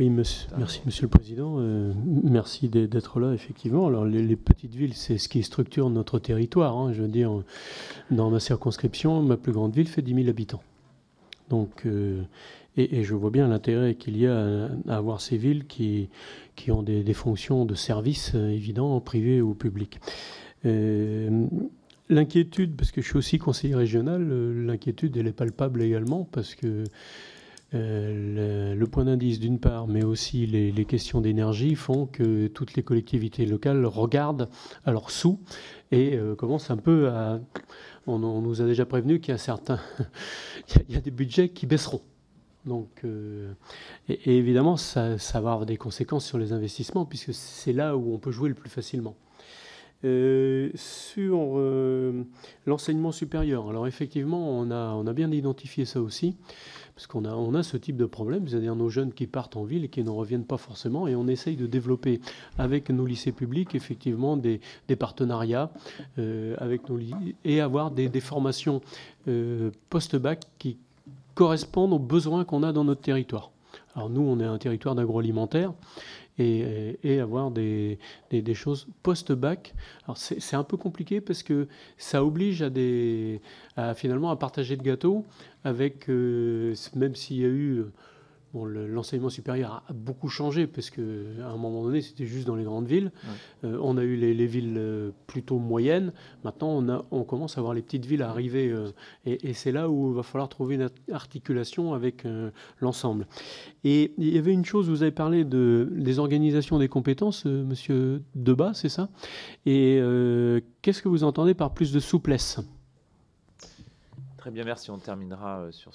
Oui, monsieur, merci Monsieur le Président. Euh, merci d'être là, effectivement. Alors, les, petites villes, c'est ce qui structure notre territoire. Hein. Je veux dire, dans ma circonscription, ma plus grande ville fait 10 000 habitants. Donc, euh, et, je vois bien l'intérêt qu'il y a à, avoir ces villes qui, qui ont des, fonctions de service euh, évidents, privé ou public. L'inquiétude, parce que je suis aussi conseiller régional, l'inquiétude, elle est palpable également, parce que euh, point d'indice d'une part, mais aussi les, questions d'énergie font que toutes les collectivités locales regardent à leurs sous et euh, commencent un peu à... On, nous a déjà prévenu qu'il y a certains... il, y a, des budgets qui baisseront. Donc, euh, et, évidemment, ça, ça, va avoir des conséquences sur les investissements, puisque c'est là où on peut jouer le plus facilement. Sur l'enseignement supérieur, alors effectivement, on a, bien identifié ça aussi. Parce qu'on a, ce type de problème, c'est-à-dire nos jeunes qui partent en ville et qui ne reviennent pas forcément, et on essaye de développer avec nos lycées publics effectivement des, partenariats euh, avec nos et avoir des, formations euh, post-bac qui correspondent aux besoins qu'on a dans notre territoire. Alors nous, on est un territoire d'agroalimentaire et, avoir des, choses post-bac. Alors c'est un peu compliqué parce que ça oblige à, finalement à partager le gâteau avec, euh, même s'il y a eu l'enseignement supérieur a beaucoup changé parce qu'à un moment donné, c'était juste dans les grandes villes. Euh, on a eu les, villes euh, plutôt moyennes. Maintenant, on, a, on, commence à voir les petites villes arriver. Euh, et, c'est là où il va falloir trouver une articulation avec l'ensemble. Et il y avait une chose, vous avez parlé de, des organisations des compétences, monsieur Debat, c'est ça? Et qu'est-ce que vous entendez par plus de souplesse? Très bien, merci. On terminera sur